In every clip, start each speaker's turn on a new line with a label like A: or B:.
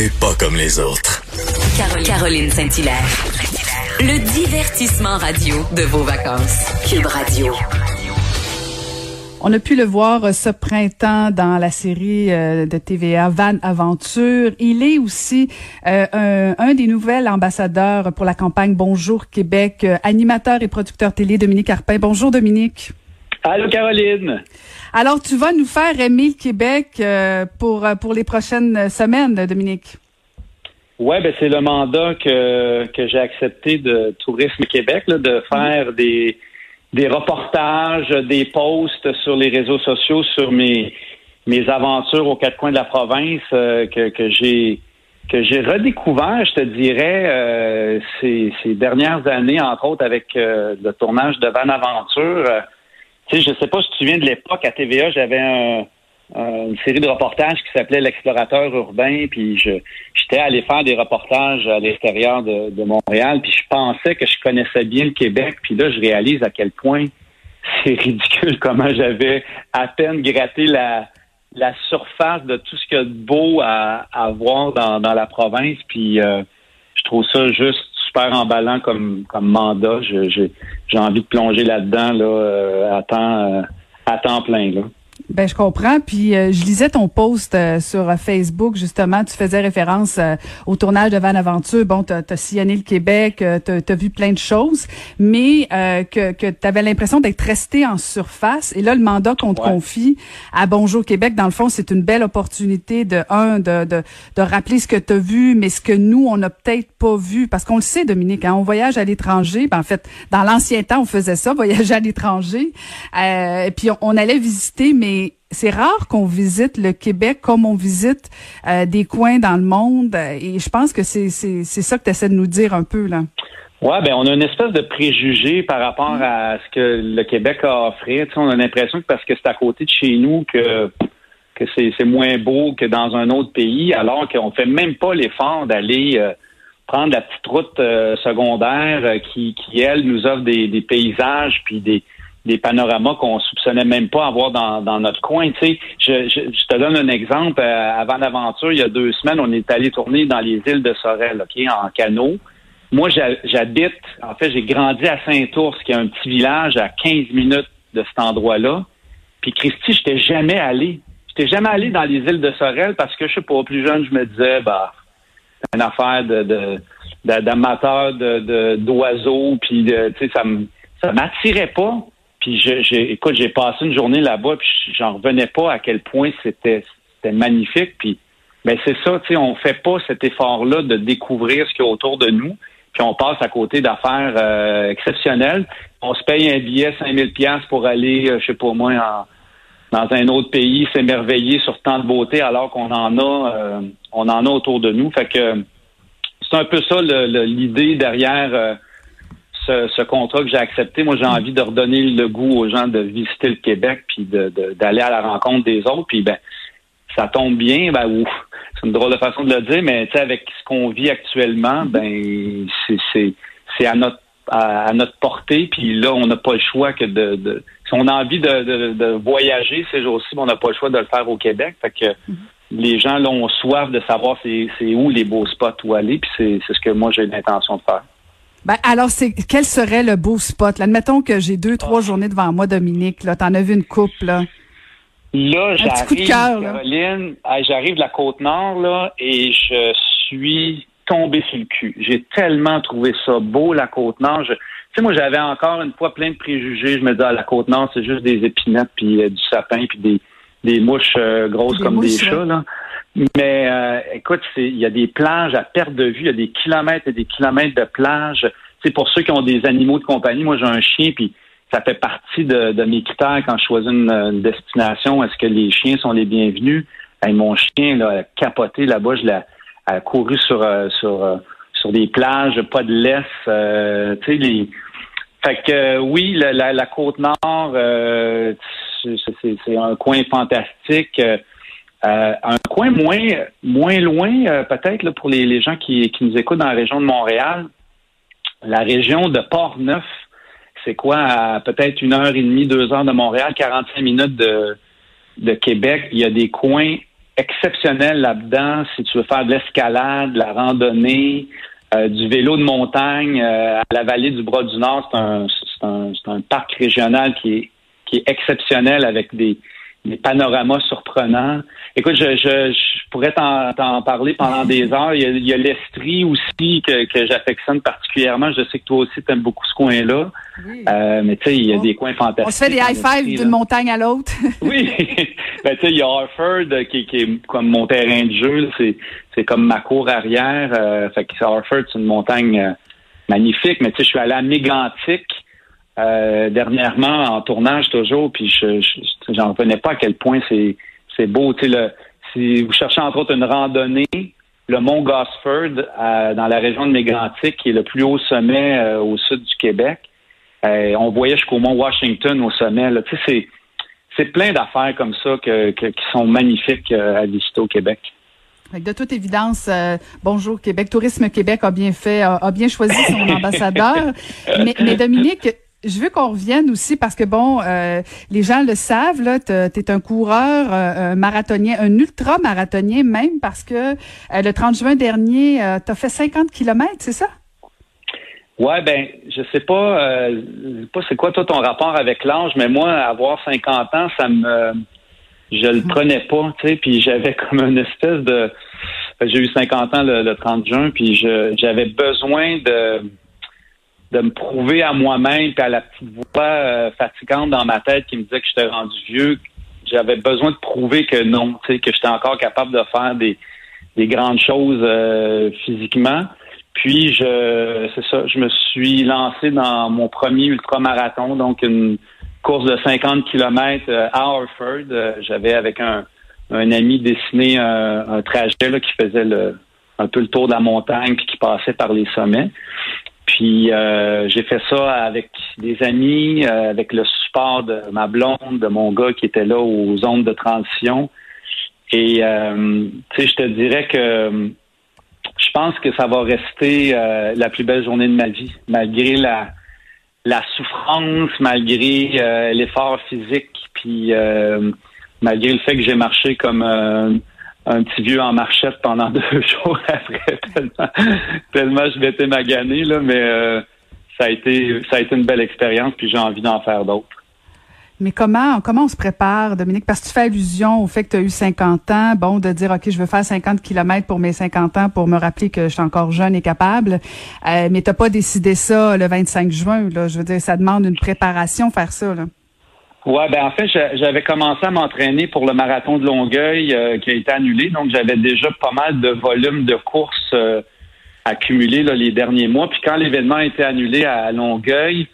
A: Et pas comme les autres.
B: Caroline Saint-Hilaire. Le divertissement radio de vos vacances. Cube Radio.
C: On a pu le voir ce printemps dans la série euh, de TVA Van Aventure. Il est aussi euh, un, des nouveaux ambassadeurs pour la campagne Bonjour Québec, euh, animateur et producteur télé Dominique Arpin. Bonjour Dominique.
D: Allô Caroline.
C: Alors tu vas nous faire aimer le Québec pour pour les prochaines semaines, Dominique.
D: Ouais, ben c'est le mandat que que j'ai accepté de Tourisme Québec de faire des des reportages, des posts sur les réseaux sociaux sur mes mes aventures aux quatre coins de la province euh, que, que j'ai que j'ai redécouvert, je te dirais, euh, ces, dernières années, entre autres avec euh, le tournage de Van Aventure. Tu sais, je sais pas si tu viens de l'époque à TVA, j'avais un, une série de reportages qui s'appelait L'explorateur urbain, puis je j'étais allé faire des reportages à l'extérieur de, de, Montréal, puis je pensais que je connaissais bien le Québec, puis là je réalise à quel point c'est ridicule comment j'avais à peine gratté la la surface de tout ce qu'il y a de beau à, à voir dans, dans la province, puis euh, je trouve ça juste super emballant comme comme mandat. J'ai envie de plonger là-dedans là, euh, à temps euh, à temps plein là.
C: Ben je comprends. Puis euh, je lisais ton post euh, sur Facebook justement. Tu faisais référence euh, au tournage de Van Aventure. Bon, tu as, sillonné le Québec, tu as, vu plein de choses, mais que, que tu avais l'impression d'être resté en surface. Et là, le mandat qu'on te confie à Bonjour Québec, dans le fond, c'est une belle opportunité de un de, de, de rappeler ce que tu as vu, mais ce que nous on n'a peut-être pas vu, parce qu'on le sait, Dominique. Hein, on voyage à l'étranger. Ben, en fait, dans l'ancien temps, on faisait ça, voyager à l'étranger. et puis on allait visiter, mais c'est rare qu'on visite le Québec comme on visite euh, des coins dans le monde. Et je pense que c'est ça que tu essaies de nous dire un peu, là.
D: Oui, ben on a une espèce de préjugé par rapport à ce que le Québec a offert. Tu on a l'impression que parce que c'est à côté de chez nous que que c'est moins beau que dans un autre pays, alors qu'on fait même pas l'effort d'aller euh, prendre la petite route euh, secondaire qui, qui, elle, nous offre des, des paysages puis des, des panoramas qu'on soupçonnait même pas avoir dans, notre coin. Tu sais, je, te donne un exemple. Euh, avant l'aventure, il y a deux semaines, on est allé tourner dans les îles de Sorel, ok, en canot. Moi, j'habite, en fait, j'ai grandi à Saint-Ours, qui est un petit village à 15 minutes de cet endroit-là. Puis Christy, je n'étais jamais allé. Je n'étais jamais allé dans les îles de Sorel parce que je sais pas, plus jeune, je me disais, bah, c'est une affaire de, de d'oiseaux, puis tu sais, ça ça m'attirait pas. Puis j'ai, écoute, j'ai passé une journée là-bas, puis j'en revenais pas à quel point c'était, c'était magnifique. Puis ben c'est ça, tu sais, on fait pas cet effort-là de découvrir ce qu'il y a autour de nous, puis on passe à côté d'affaires euh, exceptionnelles. On se paye un billet 5000 pièces pour aller, euh, je sais pas moi, en, dans un autre pays, s'émerveiller sur tant de beauté, alors qu'on en a, euh, on en a autour de nous. Fait que c'est un peu ça l'idée derrière ce, contrat que j'ai accepté, moi, j'ai mm. envie de redonner le goût aux gens de visiter le Québec puis d'aller à la rencontre des autres. Puis, ben, ça tombe bien, ben, ouf, c'est une drôle de façon de le dire, mais tu sais, avec ce qu'on vit actuellement, mm. ben, c'est à notre à, notre portée. Puis là, on n'a pas le choix que de, si on a envie de, voyager ces jours-ci, ben, on n'a pas le choix de le faire au Québec. Fait que mm. les gens là, ont soif de savoir c'est où les beaux spots où aller. Puis c'est ce que moi j'ai l'intention de faire.
C: Ben, alors, c'est quel serait le beau spot? admettons que j'ai deux, trois journées devant moi, Dominique. Là, t'en as vu une coupe, là.
D: Là, j'arrive, Caroline, j'arrive de la Côte-Nord, là, et je suis tombé sur le cul. J'ai tellement trouvé ça beau, la Côte-Nord. Tu sais, moi, j'avais encore une fois plein de préjugés. Je me disais, ah, la Côte-Nord, c'est juste des épinettes, puis euh, du sapin, puis des, des mouches euh, grosses comme des chats, là. Mais euh, écoute, il y a des plages à perte de vue, il y a des kilomètres et des kilomètres de plages. C'est pour ceux qui ont des animaux de compagnie. Moi, j'ai un chien, puis ça fait partie de, mes critères quand je choisis une, destination. Est-ce que les chiens sont les bienvenus? mon chien là, a capoté là-bas, je l'ai a couru sur euh, sur euh, sur des plages, pas de laisse. tu sais, les. Fait que oui, la, la côte nord, c'est un coin fantastique. Euh, un coin moins moins loin, euh, peut-être pour les, gens qui, nous écoutent dans la région de Montréal, la région de Port-Neuf, c'est quoi, peut-être une heure et demie, deux heures de Montréal, 45 minutes de, Québec. Il y a des coins exceptionnel là-dedans. Si tu veux faire de l'escalade, de la randonnée, euh, du vélo de montagne à la vallée du Bras du Nord, c'est un, parc régional qui est, exceptionnel avec des, des panoramas Écoute, je, je, je pourrais t'en parler pendant des heures. Il y a, l'Estrie aussi que, que j'affectionne particulièrement. Je sais que toi aussi, tu aimes beaucoup ce coin-là. Euh, mais tu sais, il y a des coins fantastiques. On
C: se fait des high-fives d'une montagne à l'autre.
D: oui. ben, tu sais, il y a Harford qui, qui, est comme mon terrain de jeu. C'est comme ma cour arrière. Euh, fait que Harford, c'est une montagne euh, magnifique. Mais tu sais, je suis allé à Mégantic euh, dernièrement en tournage toujours, puis je j'en revenais pas à quel point c'est c'est beau. Si vous cherchez entre autres une randonnée, le mont Gosford euh, dans la région de Mégantic, qui est le plus haut sommet euh, au sud du Québec, on voyait jusqu'au mont Washington au sommet. Là. C'est c'est plein d'affaires comme ça que, qui sont magnifiques à visiter au Québec.
C: De toute évidence, bonjour Québec, Tourisme Québec a bien fait, a, bien choisi son ambassadeur. mais, mais Dominique, je veux qu'on revienne aussi parce que bon, euh, les gens le savent là, tu es un coureur, euh, un marathonien, un ultra marathonien même parce que euh, le 30 juin dernier, tu as fait 50 kilomètres, c'est ça?
D: Ouais, ben, je sais pas, pas c'est quoi toi ton rapport avec l'âge, mais moi, avoir 50 ans, ça me, je le prenais pas, tu sais, puis j'avais comme une espèce de, j'ai eu 50 ans le, le 30 juin, puis j'avais besoin de de me prouver à moi-même puis à la petite voix euh, fatigante dans ma tête qui me disait que j'étais rendu vieux, j'avais besoin de prouver que non, tu sais, que j'étais encore capable de faire des, des grandes choses euh, physiquement. Puis je c'est ça, je me suis lancé dans mon premier ultramarathon, donc une course de 50 km euh, à Harford. J'avais avec un, un ami dessiné un, un trajet là, qui faisait le, un peu le tour de la montagne puis qui passait par les sommets. Puis euh, j'ai fait ça avec des amis, euh, avec le support de ma blonde, de mon gars qui était là aux zones de transition. Et euh, tu sais, je te dirais que je pense que ça va rester la plus belle journée de ma vie, malgré la la souffrance, malgré l'effort physique, puis malgré le fait que j'ai marché comme un petit vieux en marchette pendant deux jours après, tellement, je m'étais magané, là, mais euh, ça a été ça a été une belle expérience, puis j'ai envie d'en faire d'autres.
C: Mais comment comment on se prépare, Dominique? Parce que tu fais allusion au fait que tu as eu 50 ans, bon, de dire, OK, je veux faire 50 kilomètres pour mes 50 ans pour me rappeler que je suis encore jeune et capable. Euh, mais tu pas décidé ça le 25 juin, là. Je veux dire, ça demande une préparation, faire ça, là.
D: Ouais, ben en fait, j'avais commencé à m'entraîner pour le marathon de Longueuil euh, qui a été annulé, donc j'avais déjà pas mal de volume de courses euh, accumulés là, les derniers mois. Puis quand l'événement a été annulé à Longueuil,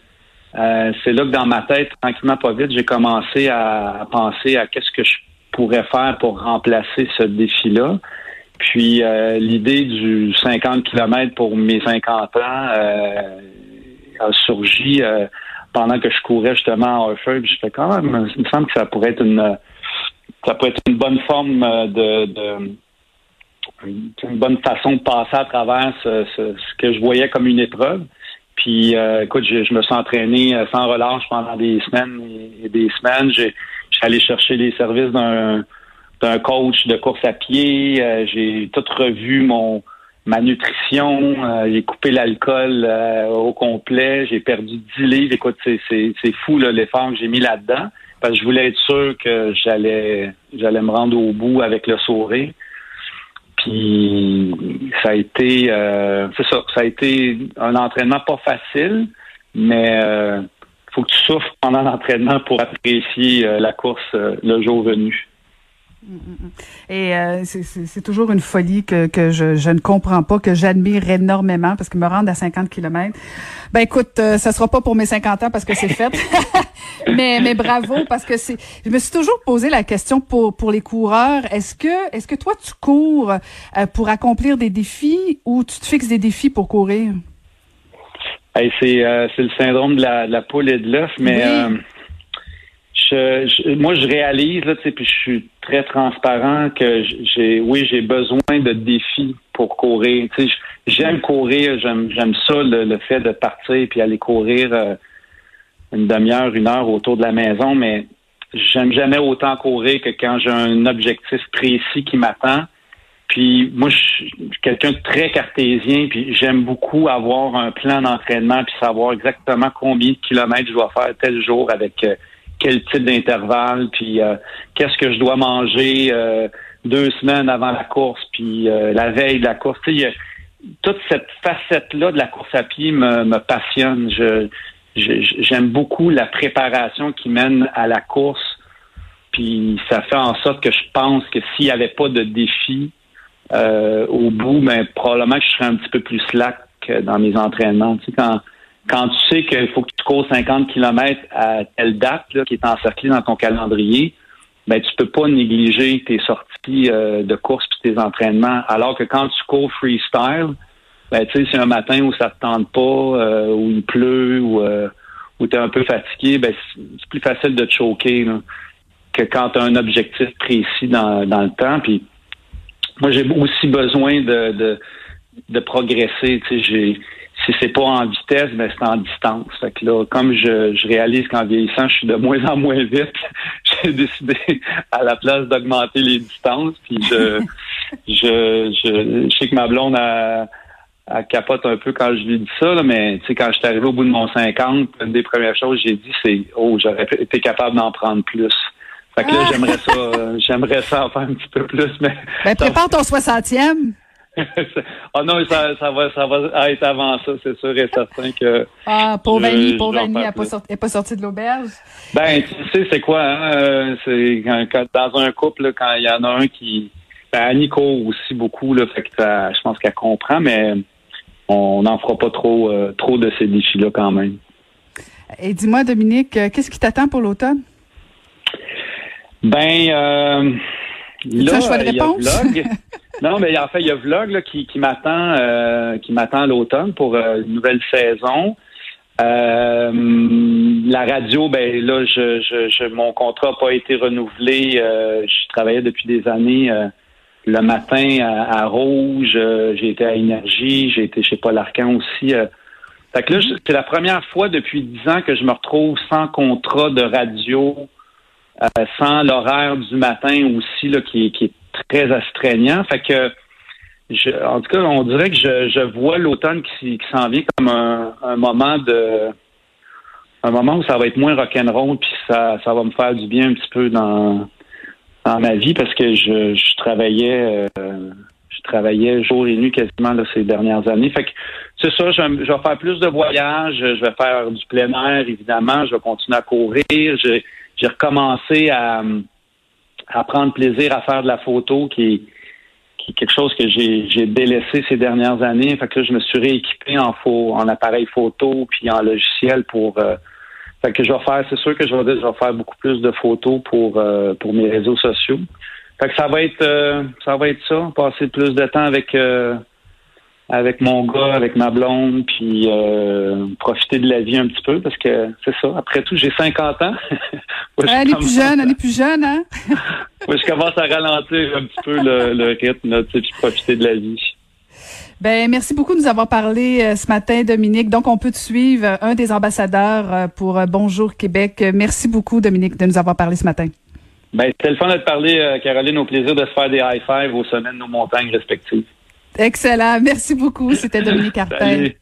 D: euh, c'est là que dans ma tête, tranquillement pas vite, j'ai commencé à, penser à qu'est-ce que je pourrais faire pour remplacer ce défi-là. Puis l'idée du 50 km pour mes 50 ans a surgi pendant que je courais justement à Harford, je fais quand même, il me semble que ça pourrait être une ça pourrait être une bonne forme de, de une bonne façon de passer à travers ce, ce, que je voyais comme une épreuve. Puis, euh, écoute, je, je, me suis entraîné euh, sans relâche pendant des semaines et des semaines. J'ai allé chercher les services d'un d'un coach de course à pied. Euh, j'ai tout revu mon ma nutrition, euh, j'ai coupé l'alcool euh, au complet, j'ai perdu 10 livres. Écoute, c'est, fou l'effort que j'ai mis là-dedans parce que je voulais être sûr que j'allais j'allais me rendre au bout avec le sourire. Puis ça a été euh, c'est ça, ça a été un entraînement pas facile, mais euh, faut que tu souffres pendant l'entraînement pour apprécier la course le jour venu.
C: Et euh, c'est toujours une folie que, que je, je ne comprends pas, que j'admire énormément parce que me rendre à 50 km. Ben écoute, euh, ça sera pas pour mes 50 ans parce que c'est fait. mais mais bravo parce que c'est je me suis toujours posé la question pour pour les coureurs, est-ce que est-ce que toi tu cours euh, pour accomplir des défis ou tu te fixes des défis pour courir?
D: C'est c'est le syndrome de la, de la poule et de l'œuf mais je, moi, je réalise, là, puis je suis très transparent que j'ai, oui, j'ai besoin de défis pour courir. J'aime courir, j'aime, j'aime ça, le, fait de partir puis aller courir euh, une demi-heure, une heure autour de la maison, mais j'aime jamais autant courir que quand j'ai un objectif précis qui m'attend. Puis moi, je suis quelqu'un de très cartésien, puis j'aime beaucoup avoir un plan d'entraînement, puis savoir exactement combien de kilomètres je dois faire tel jour avec euh, quel type d'intervalle, puis euh, qu'est-ce que je dois manger euh, deux semaines avant la course, puis la veille de la course. Tu sais, toute cette facette-là de la course à pied me, me passionne. Je, j'aime beaucoup la préparation qui mène à la course. Puis ça fait en sorte que je pense que s'il n'y avait pas de défi euh, au bout, ben, probablement que je serais un petit peu plus slack dans mes entraînements. Tu sais, quand, quand tu sais qu'il faut que tu cours 50 km à telle date là, qui est encerclée dans ton calendrier, ben tu peux pas négliger tes sorties euh, de course et tes entraînements. Alors que quand tu cours freestyle, ben tu sais, c'est un matin où ça te tente pas, euh, où il pleut, ou euh, où tu es un peu fatigué, ben c'est plus facile de te choquer que quand tu as un objectif précis dans, dans le temps. Puis moi, j'ai aussi besoin de, de, de progresser. Tu sais, j'ai si c'est pas en vitesse, ben c'est en distance. Fait que là, comme je, je réalise qu'en vieillissant, je suis de moins en moins vite, j'ai décidé à la place d'augmenter les distances. Puis je, je, je, je sais que ma blonde a elle capote un peu quand je lui dis ça, mais tu sais, quand je suis arrivé au bout de mon 50, une des premières choses que j'ai dit, c'est Oh, j'aurais été capable d'en prendre plus. Fait que là, ah! j'aimerais ça, j'aimerais ça en faire un petit peu plus, mais.
C: Ben, prépare ton 60e.
D: Oh non, ça, ça, va, ça va être avant ça, c'est sûr et certain que.
C: Ah, pauvre Annie, pauvre Annie, elle n'est pas, sortie de l'auberge?
D: Ben, tu sais, c'est quoi, hein? Euh, c'est quand, dans un couple, quand il y en a un qui. Ben, Annie court aussi beaucoup, là, fait que je pense qu'elle comprend, mais on n'en fera pas trop, euh, trop de ces défis-là quand même.
C: Et dis-moi, Dominique, euh, qu'est-ce qui t'attend pour l'automne?
D: Ben, euh, là,
C: choix de réponse?
D: non, mais en fait, il y a Vlog qui, qui m'attend euh, qui m'attend l'automne pour une nouvelle saison. la radio, ben là, je, je, mon contrat n'a pas été renouvelé. je travaillais depuis des années le matin à, Rouge, euh, j'ai été à Énergie, j'ai été chez Paul Arcan aussi. Euh. Fait que là, c'est la première fois depuis dix ans que je me retrouve sans contrat de radio, euh, sans l'horaire du matin aussi, là, qui, qui est très astreignant. Fait que je, en tout cas, on dirait que je, je vois l'automne qui, s'en vient comme un, un, moment de un moment où ça va être moins rock'n'roll, puis ça, ça va me faire du bien un petit peu dans dans ma vie parce que je, je travaillais euh, je travaillais jour et nuit quasiment là, ces dernières années. Fait que c'est ça, je, je, vais faire plus de voyages, je vais faire du plein air, évidemment, je vais continuer à courir. J'ai recommencé à, à prendre plaisir à faire de la photo qui est, qui est quelque chose que j'ai délaissé ces dernières années. Fait que là, je me suis rééquipé en, faux, en appareil photo puis en logiciel pour euh, fait que je vais faire, c'est sûr que je vais, je vais faire beaucoup plus de photos pour euh, pour mes réseaux sociaux. Fait que ça va être euh, ça va être ça, passer plus de temps avec avec mon gars, avec ma blonde, puis profiter de la vie un petit peu parce que c'est ça. Après tout, j'ai 50 ans.
C: elle est plus jeune, elle est plus jeune, hein?
D: Je commence à ralentir un petit peu le, le rythme, là, puis profiter de la vie.
C: Ben merci beaucoup de nous avoir parlé euh, ce matin, Dominique. Donc, on peut te suivre, euh, un des ambassadeurs euh, pour Bonjour Québec. Merci beaucoup, Dominique, de nous avoir parlé ce matin.
D: Ben, c'était le fun de te parler, Caroline. Au plaisir de se faire des high five aux semaines de nos montagnes respectives.
C: Excellent. Merci beaucoup. C'était Dominique Cartel.